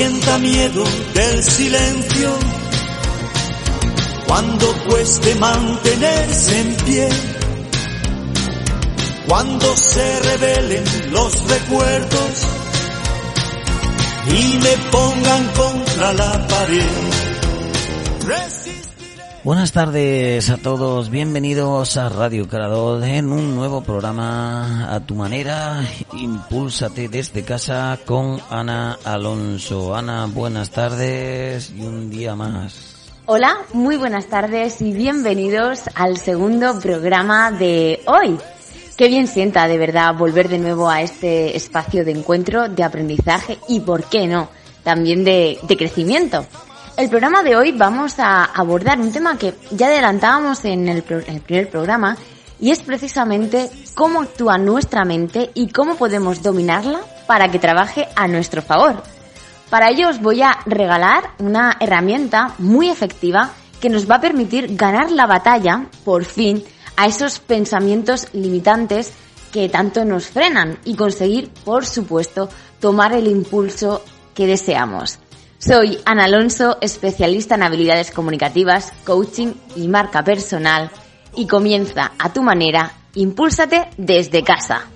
sienta miedo del silencio, cuando cueste mantenerse en pie, cuando se revelen los recuerdos y me pongan contra la pared. Buenas tardes a todos, bienvenidos a Radio Carador en un nuevo programa a tu manera, Impúlsate desde casa con Ana Alonso. Ana, buenas tardes y un día más. Hola, muy buenas tardes y bienvenidos al segundo programa de hoy. Qué bien sienta de verdad volver de nuevo a este espacio de encuentro, de aprendizaje y, ¿por qué no?, también de, de crecimiento. El programa de hoy vamos a abordar un tema que ya adelantábamos en el, primer programa y es precisamente cómo actúa nuestra mente y cómo podemos dominarla para que trabaje a nuestro favor. Para ello os voy a regalar una herramienta muy efectiva que nos va a permitir ganar la batalla, por fin, a esos pensamientos limitantes que tanto nos frenan y conseguir, por supuesto, tomar el impulso que deseamos. Soy Ana Alonso, especialista en habilidades comunicativas, coaching y marca personal y comienza a tu manera, impúlsate desde casa.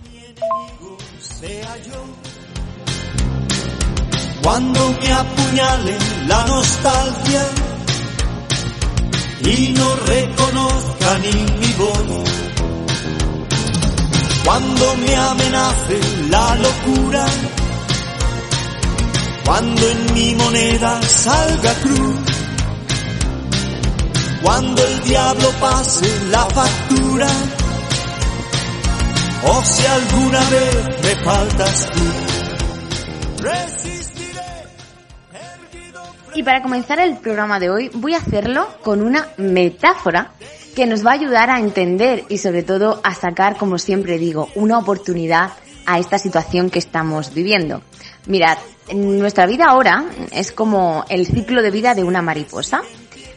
Cuando me apuñale la nostalgia y no reconozca ni mi voz. Cuando me amenace la locura cuando en mi moneda salga cruz, cuando el diablo pase la factura, o si alguna vez me faltas tú, resistiré. Y para comenzar el programa de hoy voy a hacerlo con una metáfora que nos va a ayudar a entender y sobre todo a sacar, como siempre digo, una oportunidad a esta situación que estamos viviendo. Mirad, nuestra vida ahora es como el ciclo de vida de una mariposa.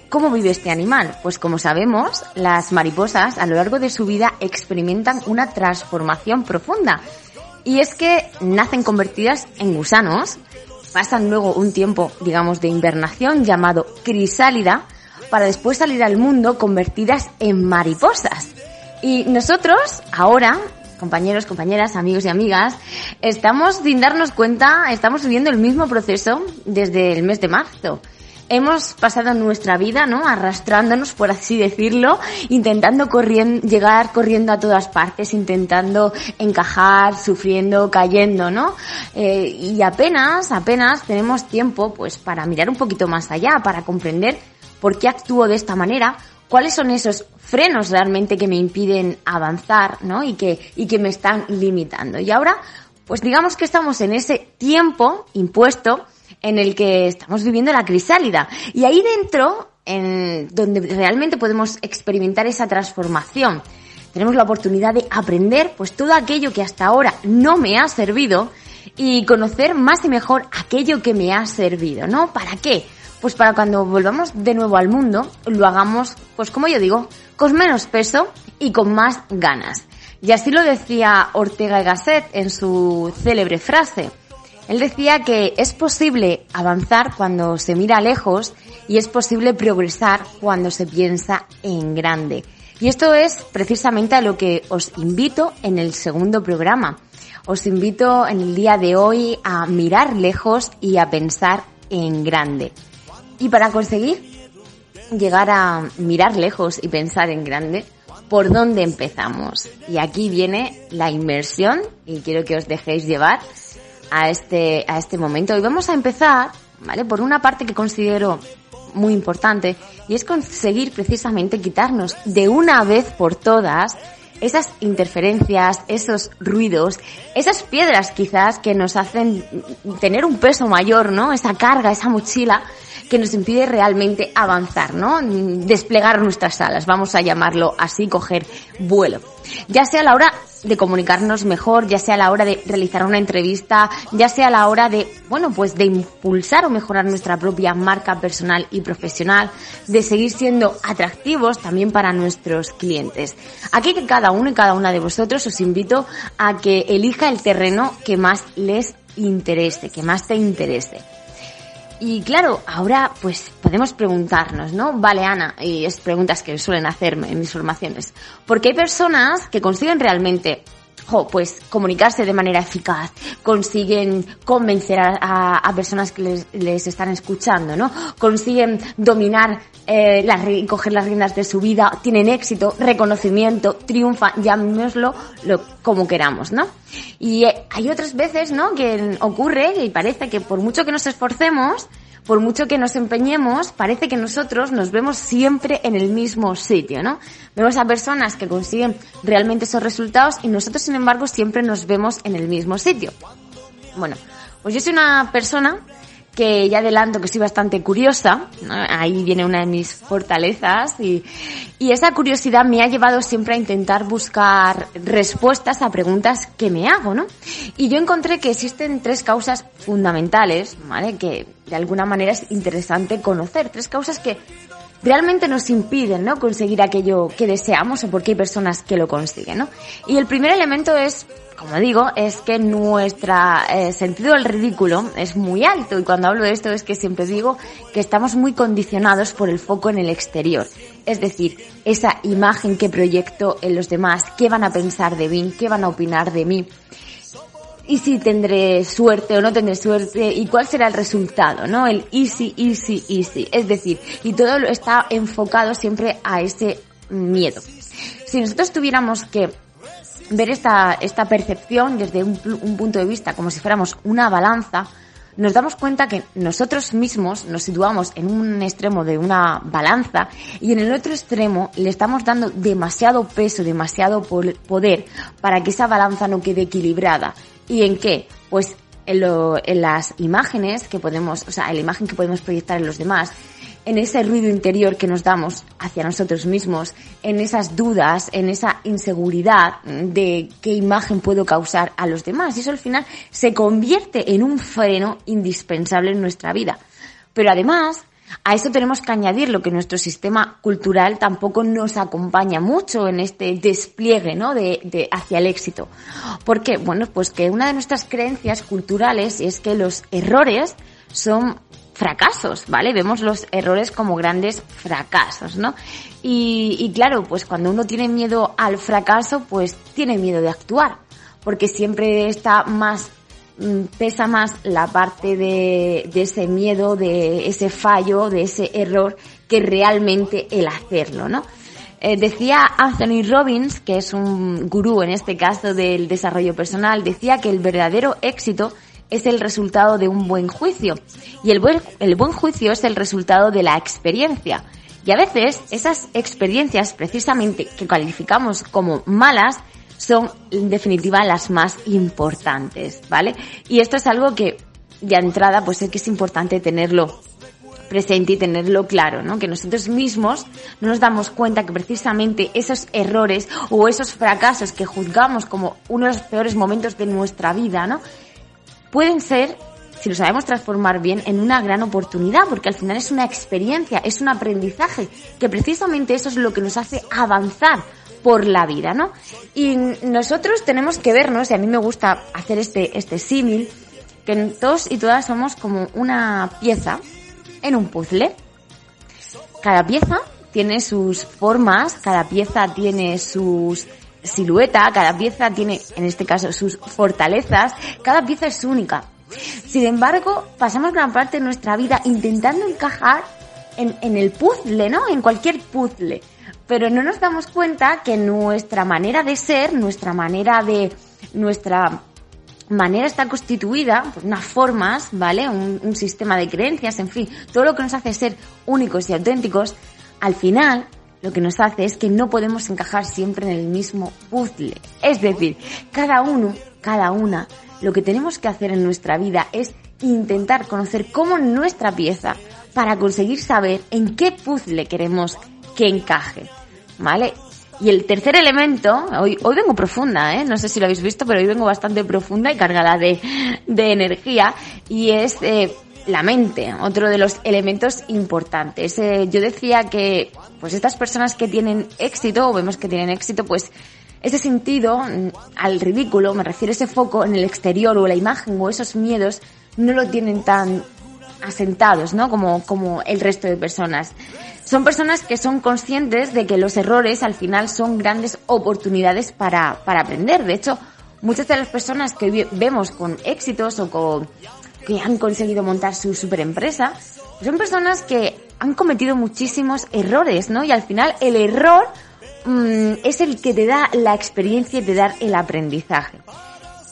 ¿Cómo vive este animal? Pues como sabemos, las mariposas a lo largo de su vida experimentan una transformación profunda. Y es que nacen convertidas en gusanos, pasan luego un tiempo, digamos, de invernación llamado crisálida, para después salir al mundo convertidas en mariposas. Y nosotros ahora compañeros, compañeras, amigos y amigas, estamos sin darnos cuenta, estamos viviendo el mismo proceso desde el mes de marzo. Hemos pasado nuestra vida, ¿no? Arrastrándonos, por así decirlo, intentando corriendo, llegar corriendo a todas partes, intentando encajar, sufriendo, cayendo, ¿no? Eh, y apenas, apenas tenemos tiempo, pues, para mirar un poquito más allá, para comprender por qué actúo de esta manera, cuáles son esos frenos realmente que me impiden avanzar, ¿no? Y que, y que me están limitando. Y ahora, pues digamos que estamos en ese tiempo impuesto en el que estamos viviendo la crisálida. Y ahí dentro, en donde realmente podemos experimentar esa transformación, tenemos la oportunidad de aprender pues todo aquello que hasta ahora no me ha servido y conocer más y mejor aquello que me ha servido, ¿no? ¿Para qué? Pues para cuando volvamos de nuevo al mundo, lo hagamos, pues como yo digo, con menos peso y con más ganas. Y así lo decía Ortega y Gasset en su célebre frase. Él decía que es posible avanzar cuando se mira lejos y es posible progresar cuando se piensa en grande. Y esto es precisamente a lo que os invito en el segundo programa. Os invito en el día de hoy a mirar lejos y a pensar en grande. Y para conseguir llegar a mirar lejos y pensar en grande, ¿por dónde empezamos? Y aquí viene la inmersión y quiero que os dejéis llevar a este, a este momento. Y vamos a empezar, ¿vale? Por una parte que considero muy importante y es conseguir precisamente quitarnos de una vez por todas esas interferencias, esos ruidos, esas piedras quizás que nos hacen tener un peso mayor, ¿no? Esa carga, esa mochila que nos impide realmente avanzar, ¿no? Desplegar nuestras alas, vamos a llamarlo así, coger vuelo. Ya sea a la hora de comunicarnos mejor, ya sea a la hora de realizar una entrevista, ya sea a la hora de, bueno, pues de impulsar o mejorar nuestra propia marca personal y profesional, de seguir siendo atractivos también para nuestros clientes. Aquí que cada uno y cada una de vosotros os invito a que elija el terreno que más les interese, que más te interese. Y claro, ahora pues podemos preguntarnos, ¿no? Vale, Ana, y es preguntas que suelen hacerme en mis formaciones. Porque hay personas que consiguen realmente pues comunicarse de manera eficaz, consiguen convencer a, personas que les, están escuchando, ¿no? Consiguen dominar, eh, las, coger las riendas de su vida, tienen éxito, reconocimiento, triunfa, llamémoslo lo, como queramos, ¿no? Y eh, hay otras veces, ¿no? Que ocurre y parece que por mucho que nos esforcemos, por mucho que nos empeñemos, parece que nosotros nos vemos siempre en el mismo sitio, ¿no? Vemos a personas que consiguen realmente esos resultados y nosotros, sin embargo, siempre nos vemos en el mismo sitio. Bueno, pues yo soy una persona que ya adelanto que soy bastante curiosa, ahí viene una de mis fortalezas y, y esa curiosidad me ha llevado siempre a intentar buscar respuestas a preguntas que me hago, ¿no? Y yo encontré que existen tres causas fundamentales, ¿vale? Que de alguna manera es interesante conocer, tres causas que realmente nos impiden, ¿no? Conseguir aquello que deseamos o porque hay personas que lo consiguen, ¿no? Y el primer elemento es como digo, es que nuestro eh, sentido del ridículo es muy alto y cuando hablo de esto es que siempre digo que estamos muy condicionados por el foco en el exterior. Es decir, esa imagen que proyecto en los demás, qué van a pensar de mí, qué van a opinar de mí y si tendré suerte o no tendré suerte y cuál será el resultado, ¿no? El easy, easy, easy. Es decir, y todo está enfocado siempre a ese miedo. Si nosotros tuviéramos que ver esta, esta percepción desde un, punto de vista como si fuéramos una balanza, nos damos cuenta que nosotros mismos nos situamos en un extremo de una balanza y en el otro extremo le estamos dando demasiado peso, demasiado poder para que esa balanza no quede equilibrada. ¿Y en qué? Pues en, lo, en las imágenes que podemos, o sea, en la imagen que podemos proyectar en los demás, en ese ruido interior que nos damos hacia nosotros mismos, en esas dudas, en esa inseguridad de qué imagen puedo causar a los demás. Y eso al final se convierte en un freno indispensable en nuestra vida. Pero además, a eso tenemos que añadir lo que nuestro sistema cultural tampoco nos acompaña mucho en este despliegue, ¿no? De, de, hacia el éxito. ¿Por qué? Bueno, pues que una de nuestras creencias culturales es que los errores son fracasos, ¿vale? Vemos los errores como grandes fracasos, ¿no? Y, claro, pues cuando uno tiene miedo al fracaso, pues tiene miedo de actuar, porque siempre está más pesa más la parte de, de, ese miedo, de ese fallo, de ese error, que realmente el hacerlo, ¿no? Eh, decía Anthony Robbins, que es un gurú en este caso del desarrollo personal, decía que el verdadero éxito es el resultado de un buen juicio y el buen, el buen juicio es el resultado de la experiencia. Y a veces esas experiencias precisamente que calificamos como malas son en definitiva las más importantes, ¿vale? Y esto es algo que de entrada pues es que es importante tenerlo presente y tenerlo claro, ¿no? Que nosotros mismos no nos damos cuenta que precisamente esos errores o esos fracasos que juzgamos como uno de los peores momentos de nuestra vida, ¿no? pueden ser, si lo sabemos transformar bien, en una gran oportunidad, porque al final es una experiencia, es un aprendizaje, que precisamente eso es lo que nos hace avanzar por la vida, ¿no? Y nosotros tenemos que vernos, y a mí me gusta hacer este, este símil, que todos y todas somos como una pieza en un puzzle. Cada pieza tiene sus formas, cada pieza tiene sus silueta, cada pieza tiene, en este caso, sus fortalezas, cada pieza es única. Sin embargo, pasamos gran parte de nuestra vida intentando encajar en, en el puzzle, ¿no? En cualquier puzzle. Pero no nos damos cuenta que nuestra manera de ser, nuestra manera de, nuestra manera está constituida por unas formas, ¿vale? Un, un, sistema de creencias, en fin, todo lo que nos hace ser únicos y auténticos, al final lo que nos hace es que no podemos encajar siempre en el mismo puzzle. Es decir, cada uno, cada una, lo que tenemos que hacer en nuestra vida es intentar conocer cómo nuestra pieza para conseguir saber en qué puzzle queremos que encaje. ¿Vale? Y el tercer elemento, hoy, hoy vengo profunda, ¿eh? no sé si lo habéis visto, pero hoy vengo bastante profunda y cargada de, de energía, y es eh, la mente, otro de los elementos importantes. Eh, yo decía que pues estas personas que tienen éxito, o vemos que tienen éxito, pues ese sentido mm, al ridículo, me refiero a ese foco en el exterior o la imagen o esos miedos, no lo tienen tan asentados, ¿no? Como, como el resto de personas. Son personas que son conscientes de que los errores al final son grandes oportunidades para, para aprender. De hecho, muchas de las personas que vemos con éxitos o con, que han conseguido montar su super empresa, son personas que han cometido muchísimos errores, ¿no? Y al final el error mm, es el que te da la experiencia y te da el aprendizaje.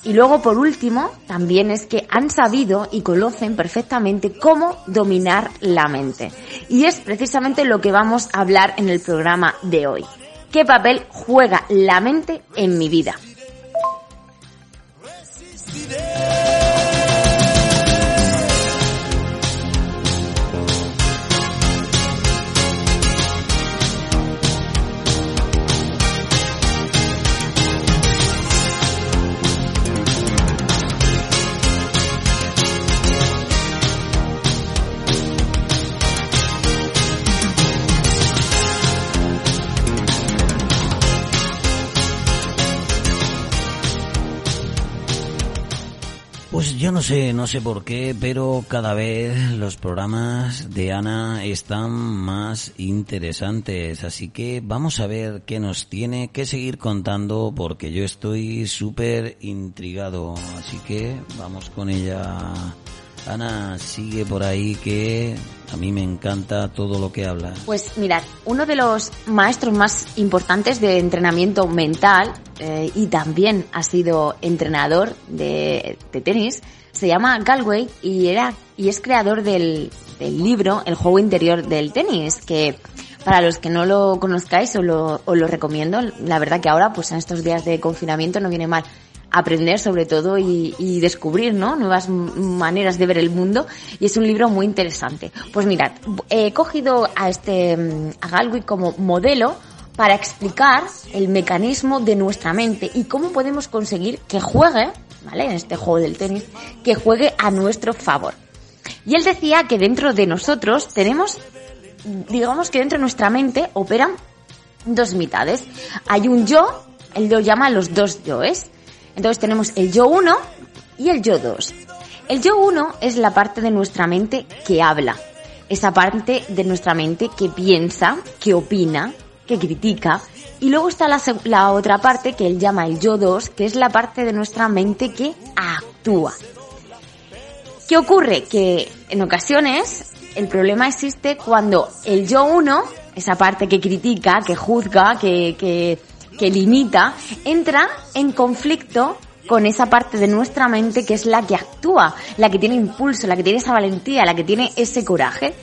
Y luego, por último, también es que han sabido y conocen perfectamente cómo dominar la mente. Y es precisamente lo que vamos a hablar en el programa de hoy. ¿Qué papel juega la mente en mi vida? Sé, no sé por qué, pero cada vez los programas de Ana están más interesantes, así que vamos a ver qué nos tiene que seguir contando porque yo estoy súper intrigado, así que vamos con ella. Ana, sigue por ahí que a mí me encanta todo lo que habla. Pues mirad, uno de los maestros más importantes de entrenamiento mental eh, y también ha sido entrenador de, tenis se llama Galway y era y es creador del, del, libro El juego interior del tenis que para los que no lo conozcáis os lo, os lo recomiendo. La verdad que ahora pues en estos días de confinamiento no viene mal aprender sobre todo y, descubrir ¿no? nuevas maneras de ver el mundo y es un libro muy interesante. Pues mirad, he cogido a este a Galway como modelo para explicar el mecanismo de nuestra mente y cómo podemos conseguir que juegue, En este juego del tenis, que juegue a nuestro favor. Y él decía que dentro de nosotros tenemos, digamos que dentro de nuestra mente operan dos mitades. Hay un yo, él lo llama los dos yoes. Entonces tenemos el yo 1 y el yo 2. El yo 1 es la parte de nuestra mente que habla, esa parte de nuestra mente que piensa, que opina, que critica. Y luego está la, la otra parte que él llama el yo 2, que es la parte de nuestra mente que actúa. ¿Qué ocurre? Que en ocasiones el problema existe cuando el yo 1, esa parte que critica, que juzga, que, que que limita, entra en conflicto con esa parte de nuestra mente que es la que actúa, la que tiene impulso, la que tiene esa valentía, la que tiene ese coraje.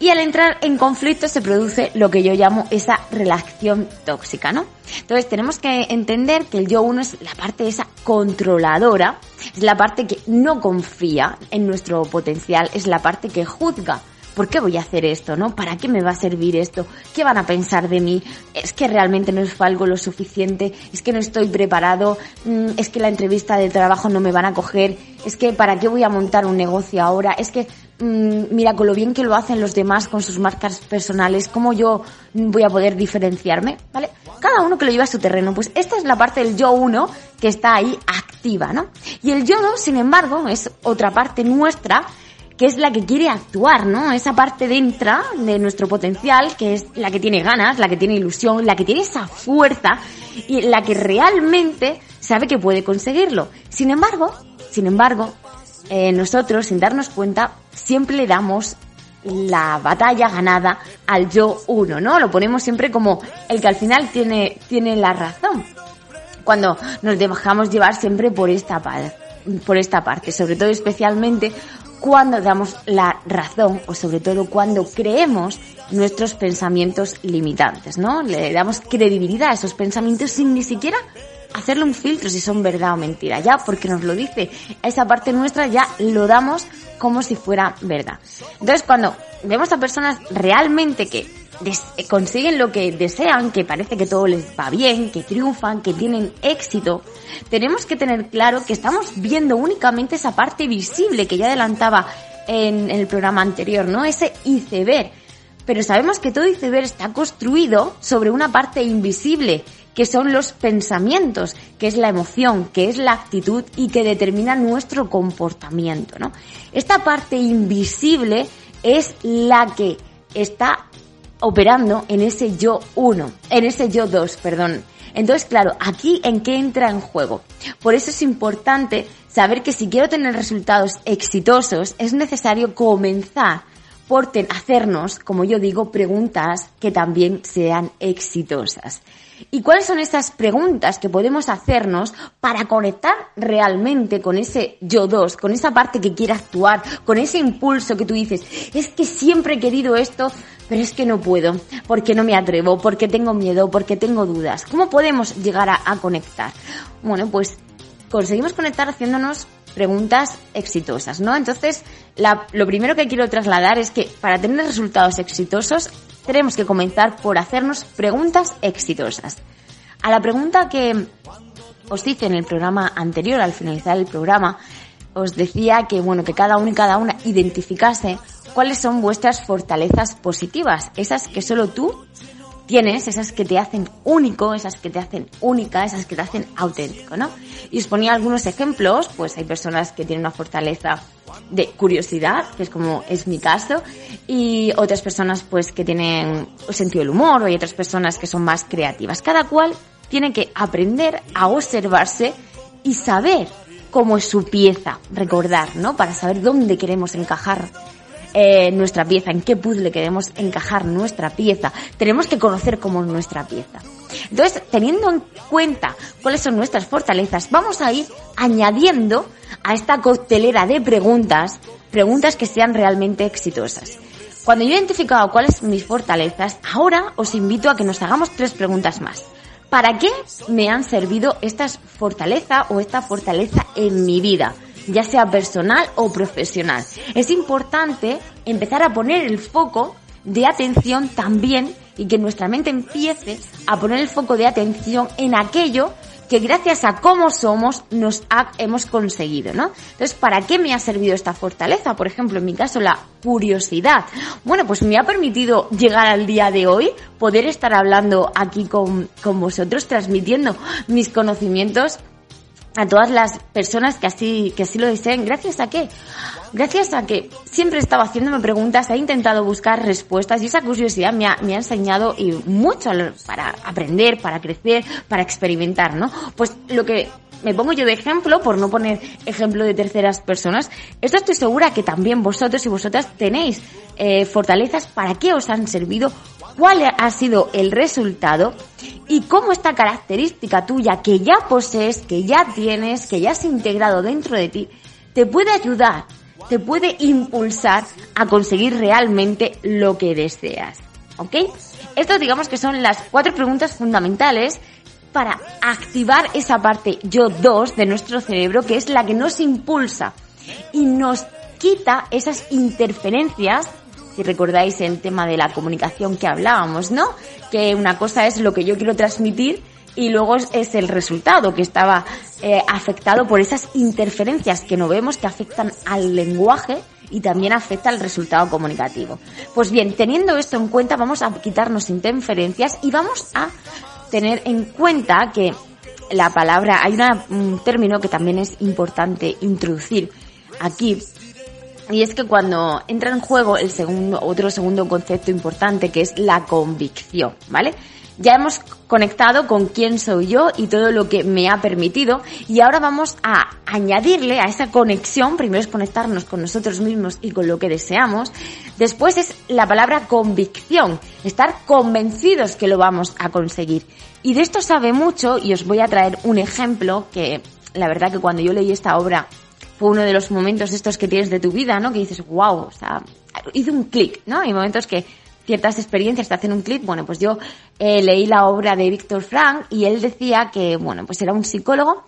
Y al entrar en conflicto se produce lo que yo llamo esa relación tóxica, ¿no? Entonces tenemos que entender que el yo uno es la parte esa controladora, es la parte que no confía en nuestro potencial, es la parte que juzga ¿por qué voy a hacer esto? ¿No? ¿Para qué me va a servir esto? ¿Qué van a pensar de mí? Es que realmente no es algo lo suficiente, es que no estoy preparado, mm, es que la entrevista de trabajo no me van a coger, es que ¿para qué voy a montar un negocio ahora? Es que mira, con lo bien que lo hacen los demás con sus marcas personales, ¿cómo yo voy a poder diferenciarme? ¿Vale? Cada uno que lo lleva a su terreno. Pues esta es la parte del yo uno que está ahí activa, ¿no? Y el yo dos, sin embargo, es otra parte nuestra que es la que quiere actuar, ¿no? Esa parte dentro de nuestro potencial, que es la que tiene ganas, la que tiene ilusión, la que tiene esa fuerza y la que realmente sabe que puede conseguirlo. Sin embargo, sin embargo, eh, nosotros, sin darnos cuenta, siempre le damos la batalla ganada al yo uno, ¿no? Lo ponemos siempre como el que al final tiene, tiene la razón. Cuando nos dejamos llevar siempre por esta, por esta parte, sobre todo especialmente cuando damos la razón o sobre todo cuando creemos nuestros pensamientos limitantes, ¿no? Le damos credibilidad a esos pensamientos sin ni siquiera hacerle un filtro si son verdad o mentira, ya porque nos lo dice. Esa parte nuestra ya lo damos como si fuera verdad. Entonces cuando vemos a personas realmente que consiguen lo que desean, que parece que todo les va bien, que triunfan, que tienen éxito, tenemos que tener claro que estamos viendo únicamente esa parte visible que ya adelantaba en, el programa anterior, ¿no? Ese iceberg. Pero sabemos que todo iceberg está construido sobre una parte invisible, que son los pensamientos, que es la emoción, que es la actitud y que determina nuestro comportamiento, ¿no? Esta parte invisible es la que está operando en ese yo 1, en ese yo 2, perdón. Entonces, claro, aquí en qué entra en juego. Por eso es importante saber que si quiero tener resultados exitosos, es necesario comenzar por hacernos, como yo digo, preguntas que también sean exitosas. ¿Y cuáles son estas preguntas que podemos hacernos para conectar realmente con ese yo dos, con esa parte que quiere actuar, con ese impulso que tú dices, es que siempre he querido esto, pero es que no puedo, porque no me atrevo, porque tengo miedo, porque tengo dudas. ¿Cómo podemos llegar a, conectar? Bueno, pues conseguimos conectar haciéndonos preguntas exitosas, ¿no? Entonces, lo primero que quiero trasladar es que para tener resultados exitosos tenemos que comenzar por hacernos preguntas exitosas. A la pregunta que os hice en el programa anterior, al finalizar el programa, os decía que, bueno, que cada uno y cada una identificase cuáles son vuestras fortalezas positivas, esas que solo tú tienes, esas que te hacen único, esas que te hacen única, esas que te hacen auténtico, ¿no? Y os ponía algunos ejemplos, pues hay personas que tienen una fortaleza de curiosidad, que es como es mi caso, y otras personas pues que tienen sentido del humor, o hay otras personas que son más creativas. Cada cual tiene que aprender a observarse y saber cómo es su pieza, recordar, ¿no? Para saber dónde queremos encajar eh, nuestra pieza, en qué puzzle queremos encajar nuestra pieza. Tenemos que conocer cómo es nuestra pieza. Entonces, teniendo en cuenta cuáles son nuestras fortalezas, vamos a ir añadiendo a esta coctelera de preguntas, preguntas que sean realmente exitosas. Cuando yo he identificado cuáles son mis fortalezas, ahora os invito a que nos hagamos tres preguntas más. ¿Para qué me han servido estas fortalezas o esta fortaleza en mi vida? Ya sea personal o profesional. Es importante empezar a poner el foco de atención también y que nuestra mente empiece a poner el foco de atención en aquello que gracias a cómo somos nos hemos conseguido, ¿no? Entonces, ¿para qué me ha servido esta fortaleza? Por ejemplo, en mi caso, la curiosidad. Bueno, pues me ha permitido llegar al día de hoy, poder estar hablando aquí con, con vosotros, transmitiendo mis conocimientos a todas las personas que así, que así lo deseen. ¿Gracias a qué? Gracias a que siempre estaba haciéndome preguntas, he intentado buscar respuestas y esa curiosidad me ha, me ha enseñado y mucho para aprender, para crecer, para experimentar, ¿no? Pues lo que me pongo yo de ejemplo, por no poner ejemplo de terceras personas, esto estoy segura que también vosotros y vosotras tenéis eh, fortalezas para qué os han servido, cuál ha sido el resultado y cómo esta característica tuya que ya posees, que ya tienes, que ya has integrado dentro de ti, te puede ayudar, te puede impulsar a conseguir realmente lo que deseas. ¿Ok? Estas digamos que son las cuatro preguntas fundamentales para activar esa parte yo 2 de nuestro cerebro que es la que nos impulsa y nos quita esas interferencias si recordáis el tema de la comunicación que hablábamos, ¿no? Que una cosa es lo que yo quiero transmitir y luego es, el resultado que estaba eh, afectado por esas interferencias que no vemos que afectan al lenguaje y también afecta al resultado comunicativo. Pues bien, teniendo esto en cuenta, vamos a quitarnos interferencias y vamos a tener en cuenta que la palabra, hay un término que también es importante introducir aquí, y es que cuando entra en juego el segundo, otro segundo concepto importante que es la convicción, ¿vale? Ya hemos conectado con quién soy yo y todo lo que me ha permitido y ahora vamos a añadirle a esa conexión, primero es conectarnos con nosotros mismos y con lo que deseamos, después es la palabra convicción, estar convencidos que lo vamos a conseguir. Y de esto sabe mucho y os voy a traer un ejemplo que la verdad que cuando yo leí esta obra fue uno de los momentos estos que tienes de tu vida, ¿no? Que dices, wow, o sea, hizo un clic, ¿no? Hay momentos que ciertas experiencias te hacen un clic. Bueno, pues yo eh, leí la obra de Víctor Frank y él decía que, bueno, pues era un psicólogo.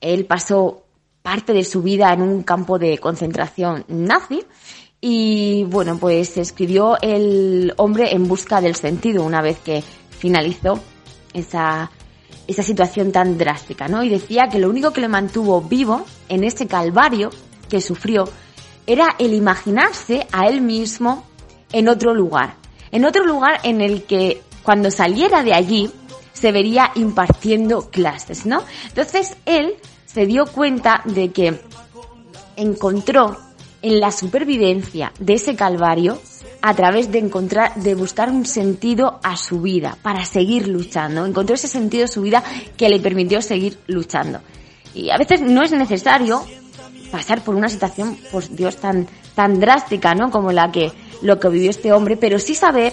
Él pasó parte de su vida en un campo de concentración nazi y, bueno, pues escribió El hombre en busca del sentido una vez que finalizó esa, esa situación tan drástica, ¿no? Y decía que lo único que le mantuvo vivo en ese calvario que sufrió era el imaginarse a él mismo en otro lugar, en otro lugar en el que cuando saliera de allí se vería impartiendo clases, ¿no? Entonces él se dio cuenta de que encontró en la supervivencia de ese calvario a través de encontrar, de buscar un sentido a su vida para seguir luchando. Encontró ese sentido a su vida que le permitió seguir luchando. Y a veces no es necesario pasar por una situación, por Dios, tan, tan drástica, ¿no? Como la que, lo que vivió este hombre, pero sí saber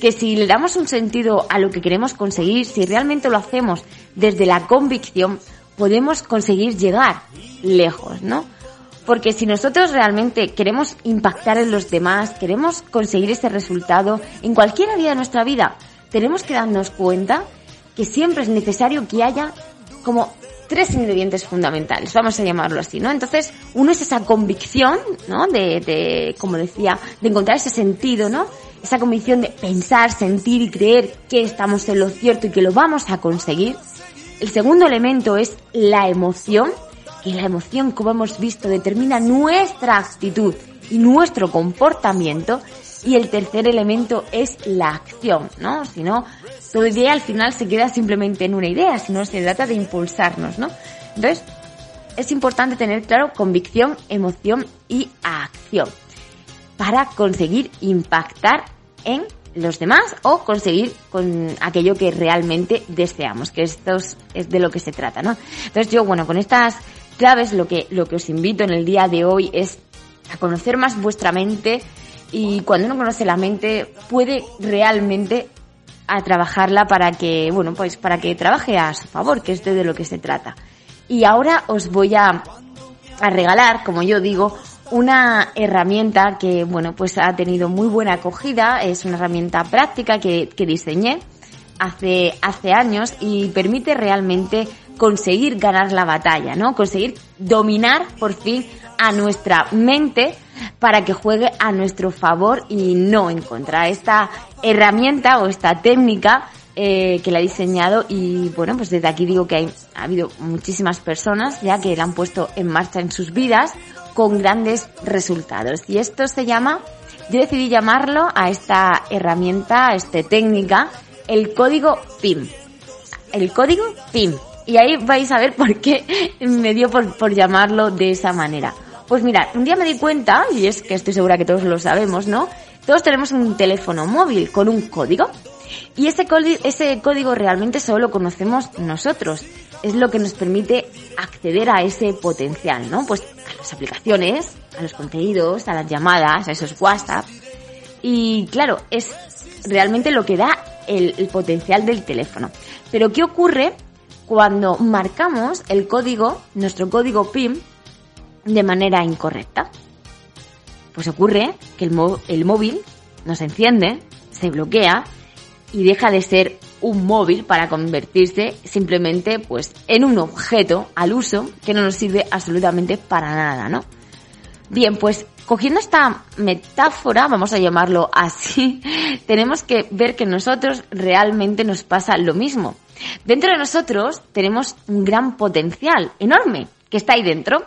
que si le damos un sentido a lo que queremos conseguir, si realmente lo hacemos desde la convicción, podemos conseguir llegar lejos, ¿no? Porque si nosotros realmente queremos impactar en los demás, queremos conseguir ese resultado en cualquier área de nuestra vida, tenemos que darnos cuenta que siempre es necesario que haya como tres ingredientes fundamentales, vamos a llamarlo así, ¿no? Entonces, uno es esa convicción, ¿no? De, de, como decía, de encontrar ese sentido, ¿no? Esa convicción de pensar, sentir y creer que estamos en lo cierto y que lo vamos a conseguir. El segundo elemento es la emoción, que la emoción, como hemos visto, determina nuestra actitud y nuestro comportamiento. Y el tercer elemento es la acción, ¿no? Si no, toda idea al final se queda simplemente en una idea, sino se trata de impulsarnos, ¿no? Entonces, es importante tener claro convicción, emoción y acción para conseguir impactar en los demás o conseguir con aquello que realmente deseamos, que esto es de lo que se trata, ¿no? Entonces yo, bueno, con estas claves lo que, lo que os invito en el día de hoy es a conocer más vuestra mente y cuando uno conoce la mente puede realmente a trabajarla para que, bueno, pues para que trabaje a su favor, que es de lo que se trata. Y ahora os voy a, a regalar, como yo digo, una herramienta que, bueno, pues ha tenido muy buena acogida, es una herramienta práctica que, que diseñé hace, hace años y permite realmente conseguir ganar la batalla, ¿no? Conseguir dominar por fin a nuestra mente para que juegue a nuestro favor y no en contra. Esta herramienta o esta técnica eh, que la he diseñado y bueno, pues desde aquí digo que ha habido muchísimas personas ya que la han puesto en marcha en sus vidas con grandes resultados. Y esto se llama, yo decidí llamarlo a esta herramienta, a esta técnica, el código PIM. El código PIM. Y ahí vais a ver por qué me dio por, por llamarlo de esa manera. Pues mirad, un día me di cuenta, y es que estoy segura que todos lo sabemos, ¿no? Todos tenemos un teléfono móvil con un código. Y ese, ese código realmente solo lo conocemos nosotros. Es lo que nos permite acceder a ese potencial, ¿no? Pues a las aplicaciones, a los contenidos, a las llamadas, a esos WhatsApp. Y claro, es realmente lo que da el, el potencial del teléfono. Pero ¿qué ocurre cuando marcamos el código, nuestro código PIM, de manera incorrecta. Pues ocurre que el, el móvil no se enciende, se bloquea y deja de ser un móvil para convertirse simplemente pues en un objeto al uso que no nos sirve absolutamente para nada, ¿no? Bien, pues cogiendo esta metáfora, vamos a llamarlo así, tenemos que ver que nosotros realmente nos pasa lo mismo. Dentro de nosotros tenemos un gran potencial enorme que está ahí dentro,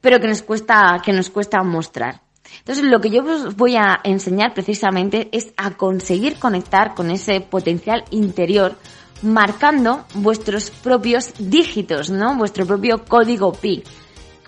pero que nos cuesta, que nos cuesta mostrar. Entonces, lo que yo os voy a enseñar precisamente es a conseguir conectar con ese potencial interior marcando vuestros propios dígitos, ¿no? Vuestro propio código pi.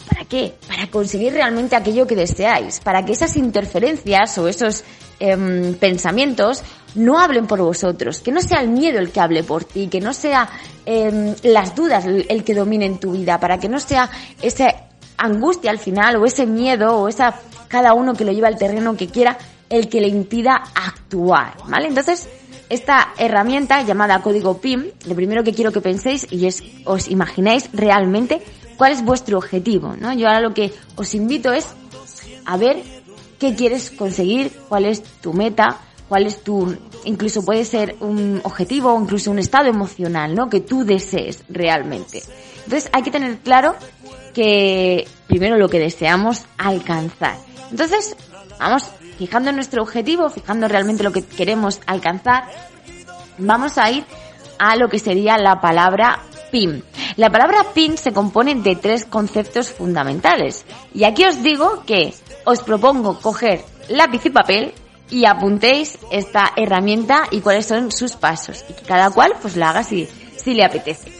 ¿Para qué? Para conseguir realmente aquello que deseáis, para que esas interferencias o esos em, pensamientos no hablen por vosotros, que no sea el miedo el que hable por ti, que no sea em, las dudas el que domine en tu vida, para que no sea esa angustia al final o ese miedo o esa cada uno que lo lleva al terreno que quiera el que le impida actuar, ¿vale? Entonces, esta herramienta llamada código PIM, lo primero que quiero que penséis y es os imagináis realmente cuál es vuestro objetivo, ¿no? Yo ahora lo que os invito es a ver qué quieres conseguir, cuál es tu meta, cuál es tu, incluso puede ser un objetivo o incluso un estado emocional, ¿no? Que tú desees realmente. Entonces hay que tener claro que primero lo que deseamos alcanzar. Entonces, vamos fijando nuestro objetivo, fijando realmente lo que queremos alcanzar, vamos a ir a lo que sería la palabra PIN. La palabra PIN se compone de tres conceptos fundamentales. Y aquí os digo que os propongo coger lápiz y papel y apuntéis esta herramienta y cuáles son sus pasos. Y que cada cual pues la haga si, si le apetece.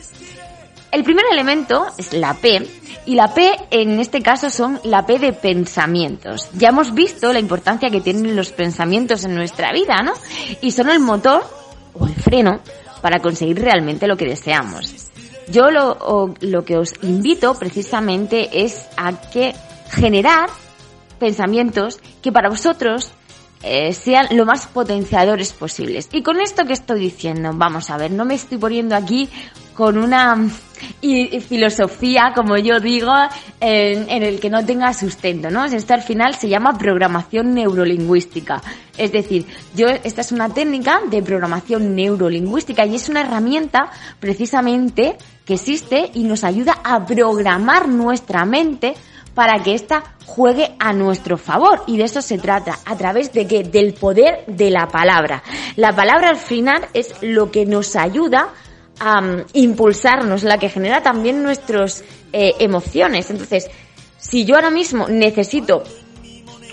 El primer elemento es la P y la P en este caso son la P de pensamientos. Ya hemos visto la importancia que tienen los pensamientos en nuestra vida, ¿no? Y son el motor o el freno para conseguir realmente lo que deseamos. Yo lo, lo que os invito precisamente es a que generar pensamientos que para vosotros eh, sean lo más potenciadores posibles. Y con esto que estoy diciendo, vamos a ver, no me estoy poniendo aquí con una y, filosofía, como yo digo, en, el que no tenga sustento, ¿no? Esto al final se llama programación neurolingüística. Es decir, yo, esta es una técnica de programación neurolingüística y es una herramienta precisamente que existe y nos ayuda a programar nuestra mente para que ésta juegue a nuestro favor. Y de eso se trata. ¿A través de qué? Del poder de la palabra. La palabra al final es lo que nos ayuda a um, impulsarnos, la que genera también nuestras eh, emociones. Entonces, si yo ahora mismo necesito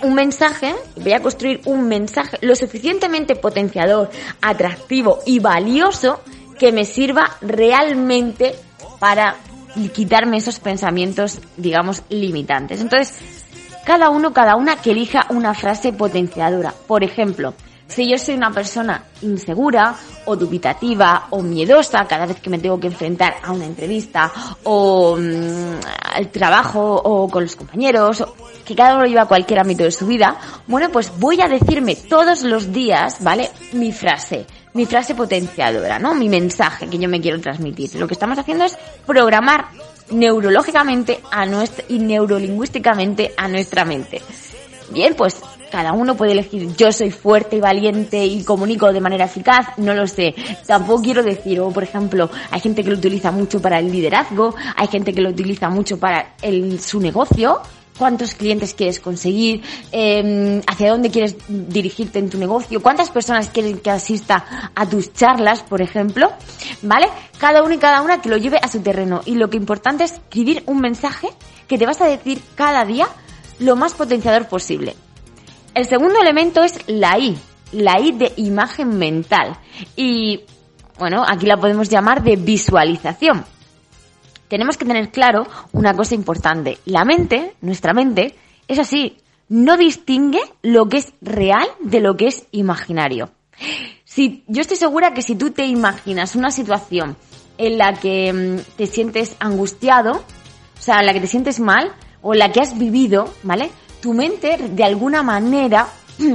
un mensaje, voy a construir un mensaje lo suficientemente potenciador, atractivo y valioso que me sirva realmente para quitarme esos pensamientos, digamos, limitantes. Entonces, cada uno, cada una que elija una frase potenciadora. Por ejemplo, si yo soy una persona insegura o dubitativa o miedosa cada vez que me tengo que enfrentar a una entrevista o mm, al trabajo o con los compañeros, que cada uno lleva cualquier ámbito de su vida, bueno, pues voy a decirme todos los días, ¿vale? Mi frase mi frase potenciadora, ¿no? Mi mensaje que yo me quiero transmitir. Lo que estamos haciendo es programar neurológicamente a nuestra, y neurolingüísticamente a nuestra mente. Bien, pues cada uno puede elegir yo soy fuerte y valiente y comunico de manera eficaz, no lo sé. Tampoco quiero decir, o por ejemplo, hay gente que lo utiliza mucho para el liderazgo, hay gente que lo utiliza mucho para el, su negocio, cuántos clientes quieres conseguir, eh, hacia dónde quieres dirigirte en tu negocio, cuántas personas quieren que asista a tus charlas, por ejemplo, ¿vale? Cada uno y cada una que lo lleve a su terreno. Y lo que importante es escribir un mensaje que te vas a decir cada día lo más potenciador posible. El segundo elemento es la I, la I de imagen mental. Y bueno, aquí la podemos llamar de visualización tenemos que tener claro una cosa importante. La mente, nuestra mente, es así, no distingue lo que es real de lo que es imaginario. Si, yo estoy segura que si tú te imaginas una situación en la que mm, te sientes angustiado, o sea, en la que te sientes mal, o en la que has vivido, ¿vale? Tu mente, de alguna manera,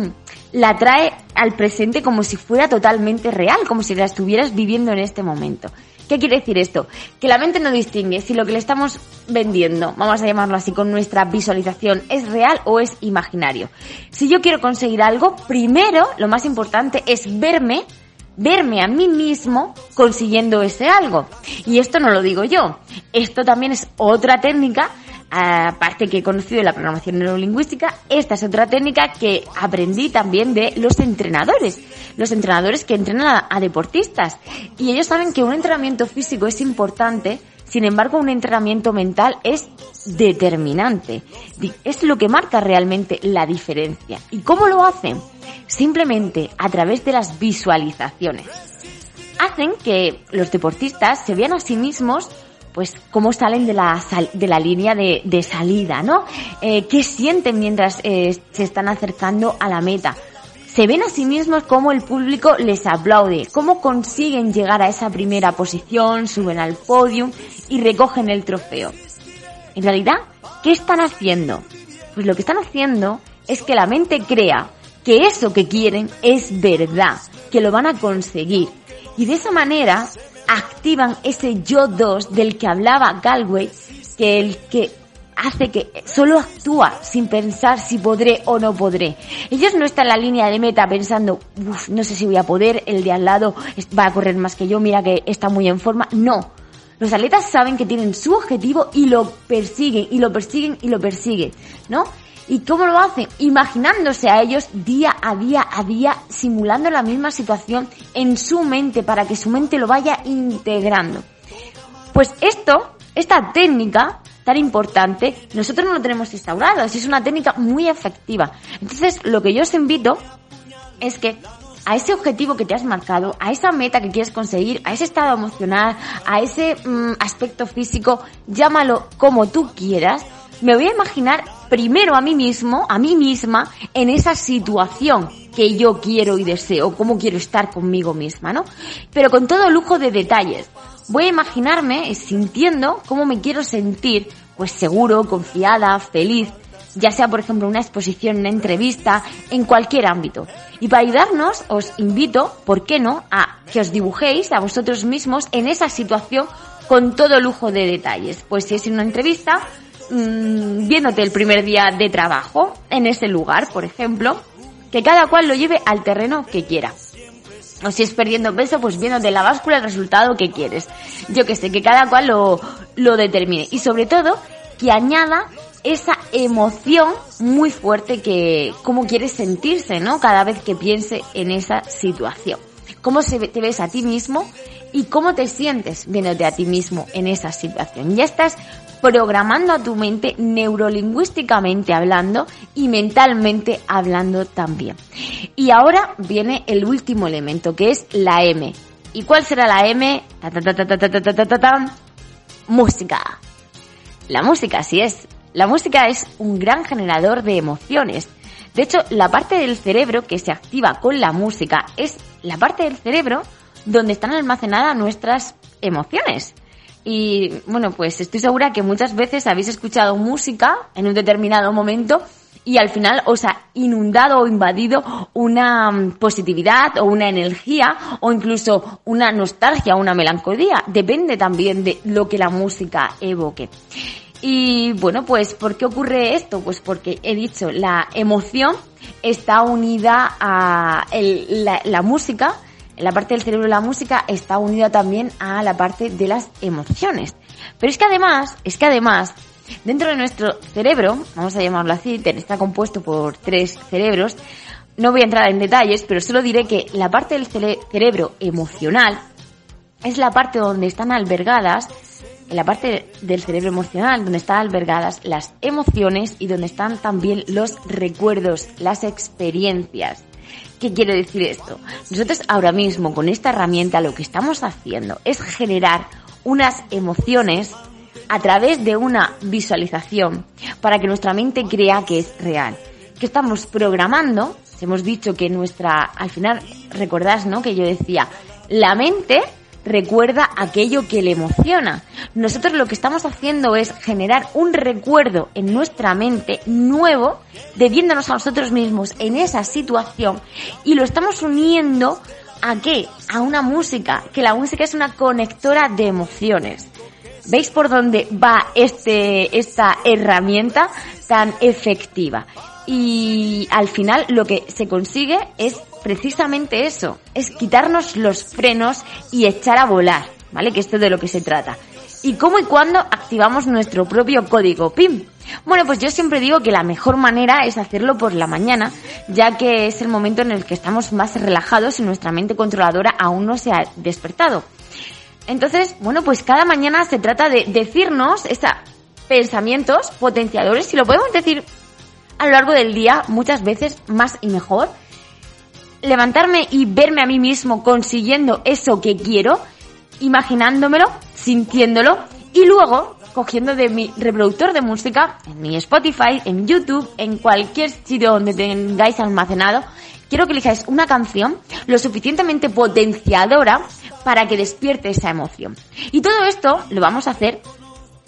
la trae al presente como si fuera totalmente real, como si la estuvieras viviendo en este momento. ¿Qué quiere decir esto? Que la mente no distingue si lo que le estamos vendiendo, vamos a llamarlo así, con nuestra visualización, es real o es imaginario. Si yo quiero conseguir algo, primero lo más importante es verme verme a mí mismo consiguiendo ese algo. Y esto no lo digo yo. Esto también es otra técnica aparte que he conocido la programación neurolingüística, esta es otra técnica que aprendí también de los entrenadores, los entrenadores que entrenan a, deportistas. Y ellos saben que un entrenamiento físico es importante, sin embargo un entrenamiento mental es determinante. Es lo que marca realmente la diferencia. ¿Y cómo lo hacen? Simplemente a través de las visualizaciones. Hacen que los deportistas se vean a sí mismos pues cómo salen de la, de la línea de, de salida, ¿no? Eh, ¿Qué sienten mientras eh, se están acercando a la meta? Se ven a sí mismos cómo el público les aplaude, cómo consiguen llegar a esa primera posición, suben al podium y recogen el trofeo. En realidad, ¿qué están haciendo? Pues lo que están haciendo es que la mente crea que eso que quieren es verdad, que lo van a conseguir. Y de esa manera activan ese yo 2 del que hablaba Galway, que el que hace que solo actúa sin pensar si podré o no podré. Ellos no están en la línea de meta pensando, uff, no sé si voy a poder, el de al lado va a correr más que yo, mira que está muy en forma. No. Los atletas saben que tienen su objetivo y lo persiguen, y lo persiguen, y lo persiguen, ¿no? ¿Y cómo lo hacen? Imaginándose a ellos día a día a día, simulando la misma situación en su mente para que su mente lo vaya integrando. Pues esto, esta técnica tan importante, nosotros no lo tenemos instaurado, es una técnica muy efectiva. Entonces, lo que yo os invito es que a ese objetivo que te has marcado, a esa meta que quieres conseguir, a ese estado emocional, a ese mm, aspecto físico, llámalo como tú quieras, me voy a imaginar primero a mí mismo, a mí misma, en esa situación que yo quiero y deseo, cómo quiero estar conmigo misma, ¿no? Pero con todo lujo de detalles. Voy a imaginarme sintiendo cómo me quiero sentir, pues seguro, confiada, feliz, ya sea por ejemplo una exposición, una entrevista, en cualquier ámbito. Y para ayudarnos os invito, ¿por qué no?, a que os dibujéis a vosotros mismos en esa situación con todo lujo de detalles. Pues si es una entrevista, mmm, viéndote el primer día de trabajo en ese lugar, por ejemplo, que cada cual lo lleve al terreno que quiera. O si es perdiendo peso, pues viéndote la báscula el resultado que quieres. Yo que sé, que cada cual lo, lo determine. Y sobre todo, que añada esa emoción muy fuerte que, cómo quieres sentirse, ¿no? Cada vez que piense en esa situación. Cómo se, te ves a ti mismo y cómo te sientes viéndote a ti mismo en esa situación. Ya estás programando a tu mente neurolingüísticamente hablando y mentalmente hablando también. Y ahora viene el último elemento que es la M. ¿Y cuál será la M? música. La música, así es. La música es un gran generador de emociones. De hecho, la parte del cerebro que se activa con la música es la parte del cerebro donde están almacenadas nuestras emociones. Y bueno, pues estoy segura que muchas veces habéis escuchado música en un determinado momento y al final os ha inundado o invadido una mm, positividad o una energía o incluso una nostalgia o una melancolía. Depende también de lo que la música evoque. Y bueno, pues ¿por qué ocurre esto? Pues porque he dicho, la emoción está unida a la, la música la parte del cerebro de la música está unida también a la parte de las emociones. Pero es que además, es que además, dentro de nuestro cerebro, vamos a llamarlo así, está compuesto por tres cerebros, no voy a entrar en detalles, pero solo diré que la parte del cerebro emocional es la parte donde están albergadas, en la parte del cerebro emocional, donde están albergadas las emociones y donde están también los recuerdos, las experiencias. ¿Qué quiere decir esto? Nosotros ahora mismo con esta herramienta lo que estamos haciendo es generar unas emociones a través de una visualización para que nuestra mente crea que es real. Que estamos programando, hemos dicho que nuestra, al final, recordás, ¿no? Que yo decía, la mente recuerda aquello que le emociona. Nosotros lo que estamos haciendo es generar un recuerdo en nuestra mente nuevo, debiéndonos a nosotros mismos en esa situación y lo estamos uniendo a qué? A una música, que la música es una conectora de emociones. ¿Veis por dónde va este, esta herramienta tan efectiva? Y al final lo que se consigue es precisamente eso, es quitarnos los frenos y echar a volar, ¿vale? Que esto es de lo que se trata. ¿Y cómo y cuándo activamos nuestro propio código PIM? Bueno, pues yo siempre digo que la mejor manera es hacerlo por la mañana, ya que es el momento en el que estamos más relajados y nuestra mente controladora aún no se ha despertado. Entonces, bueno, pues cada mañana se trata de decirnos esos pensamientos potenciadores, si lo podemos decir a lo largo del día, muchas veces más y mejor, levantarme y verme a mí mismo consiguiendo eso que quiero, imaginándomelo, sintiéndolo y luego cogiendo de mi reproductor de música, en mi Spotify, en YouTube, en cualquier sitio donde tengáis almacenado, quiero que elijáis una canción lo suficientemente potenciadora para que despierte esa emoción. Y todo esto lo vamos a hacer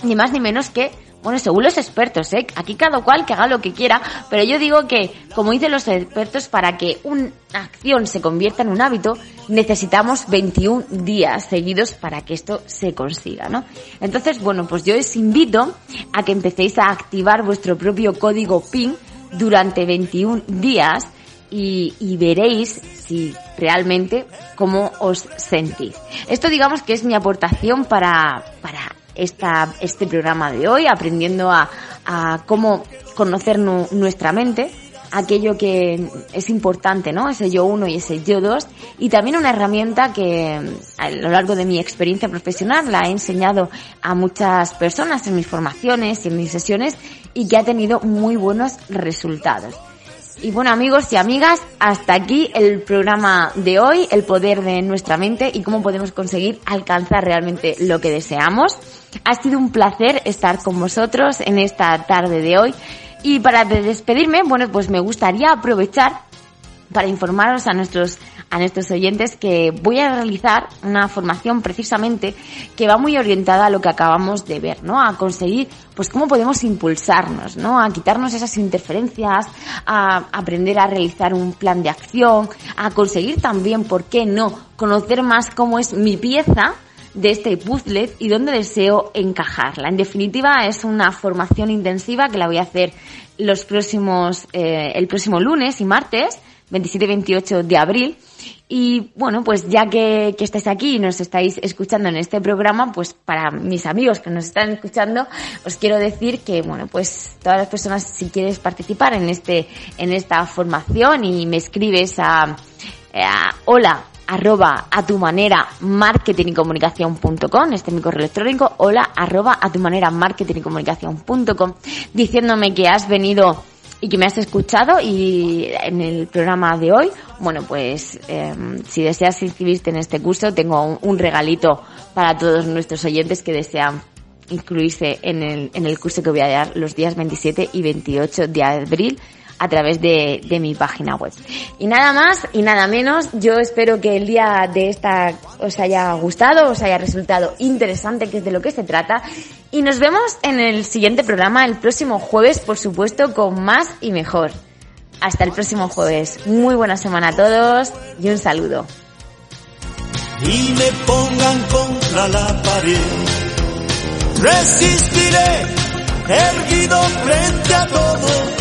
ni más ni menos que bueno, según los expertos, ¿eh? Aquí cada cual que haga lo que quiera, pero yo digo que, como dicen los expertos, para que una acción se convierta en un hábito, necesitamos 21 días seguidos para que esto se consiga, ¿no? Entonces, bueno, pues yo os invito a que empecéis a activar vuestro propio código PIN durante 21 días y, y, veréis si realmente cómo os sentís. Esto digamos que es mi aportación para, para esta, este programa de hoy, aprendiendo a, cómo conocer nu, nuestra mente, aquello que es importante, ¿no? Ese yo uno y ese yo dos. Y también una herramienta que a lo largo de mi experiencia profesional la he enseñado a muchas personas en mis formaciones y en mis sesiones y que ha tenido muy buenos resultados. Y bueno amigos y amigas, hasta aquí el programa de hoy, el poder de nuestra mente y cómo podemos conseguir alcanzar realmente lo que deseamos. Ha sido un placer estar con vosotros en esta tarde de hoy. Y para despedirme, bueno, pues me gustaría aprovechar para informaros a nuestros a nuestros oyentes que voy a realizar una formación precisamente que va muy orientada a lo que acabamos de ver, ¿no? A conseguir, pues cómo podemos impulsarnos, ¿no? A quitarnos esas interferencias, a aprender a realizar un plan de acción, a conseguir también, ¿por qué no?, conocer más cómo es mi pieza, de este puzzle y dónde deseo encajarla. En definitiva, es una formación intensiva que la voy a hacer los próximos, eh, el próximo lunes y martes, 27 y 28 de abril. Y bueno, pues ya que, que estáis aquí y nos estáis escuchando en este programa, pues para mis amigos que nos están escuchando, os quiero decir que, bueno, pues todas las personas, si quieres participar en este, en esta formación y me escribes a, a hola arroba a tu manera marketing y comunicación.com, este es mi correo electrónico, hola arroba a tu manera marketing diciéndome que has venido y que me has escuchado y en el programa de hoy, bueno, pues eh, si deseas inscribirte en este curso, tengo un, un, regalito para todos nuestros oyentes que desean incluirse en el, en el curso que voy a dar los días 27 y 28 de abril a través de, de, mi página web. Y nada más y nada menos, yo espero que el día de esta os haya gustado, os haya resultado interesante, que es de lo que se trata. Y nos vemos en el siguiente programa, el próximo jueves, por supuesto, con más y mejor. Hasta el próximo jueves. Muy buena semana a todos y un saludo. Resistiré, erguido frente a todo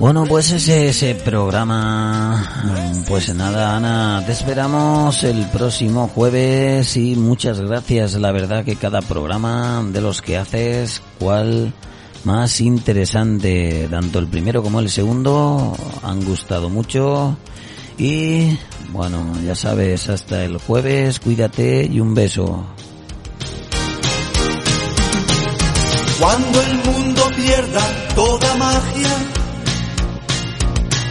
bueno, pues ese, ese programa, pues nada, Ana, te esperamos el próximo jueves y muchas gracias. La verdad que cada programa de los que haces, cuál más interesante, tanto el primero como el segundo, han gustado mucho. Y bueno, ya sabes, hasta el jueves, cuídate y un beso. Cuando el mundo pierda toda magia,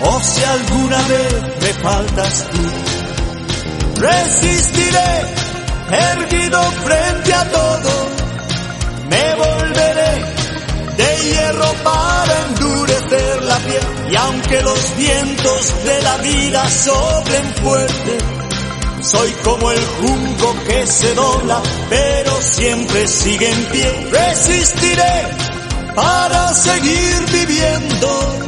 o si alguna vez me faltas tú, resistiré erguido frente a todo, me volveré de hierro para endurecer la piel y aunque los vientos de la vida soplen fuerte, soy como el junco que se dobla, pero siempre sigue en pie. Resistiré para seguir viviendo